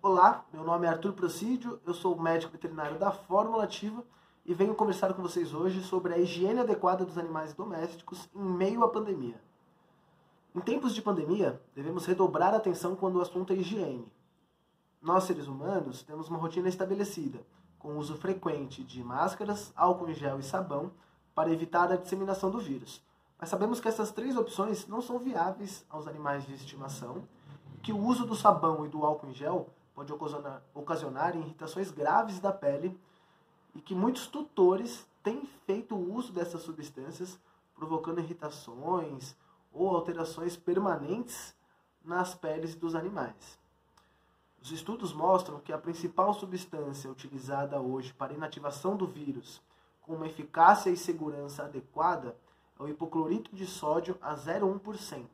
Olá, meu nome é Arthur Procídio, eu sou médico veterinário da Fórmula Ativa e venho conversar com vocês hoje sobre a higiene adequada dos animais domésticos em meio à pandemia. Em tempos de pandemia, devemos redobrar a atenção quando o assunto é higiene. Nós, seres humanos, temos uma rotina estabelecida, com o uso frequente de máscaras, álcool em gel e sabão para evitar a disseminação do vírus. Mas sabemos que essas três opções não são viáveis aos animais de estimação, que o uso do sabão e do álcool em gel pode ocasionar, ocasionar irritações graves da pele e que muitos tutores têm feito uso dessas substâncias, provocando irritações ou alterações permanentes nas peles dos animais. Os estudos mostram que a principal substância utilizada hoje para inativação do vírus, com uma eficácia e segurança adequada, é o hipoclorito de sódio a 0,1%.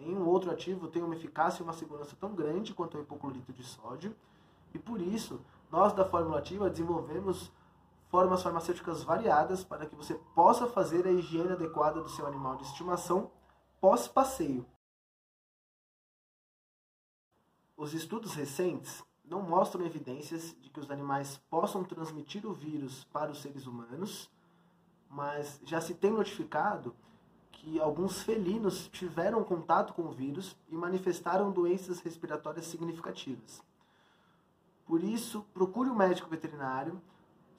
Nenhum outro ativo tem uma eficácia e uma segurança tão grande quanto o hipoclorito de sódio, e por isso, nós da Fórmula Ativa desenvolvemos formas farmacêuticas variadas para que você possa fazer a higiene adequada do seu animal de estimação pós-passeio. Os estudos recentes não mostram evidências de que os animais possam transmitir o vírus para os seres humanos, mas já se tem notificado que alguns felinos tiveram contato com o vírus e manifestaram doenças respiratórias significativas. Por isso, procure um médico veterinário,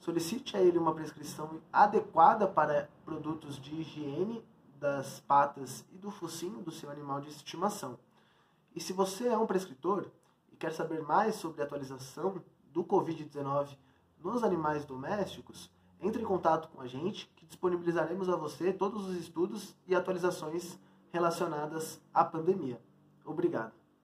solicite a ele uma prescrição adequada para produtos de higiene das patas e do focinho do seu animal de estimação. E se você é um prescritor e quer saber mais sobre a atualização do Covid-19 nos animais domésticos, entre em contato com a gente, que disponibilizaremos a você todos os estudos e atualizações relacionadas à pandemia. Obrigado.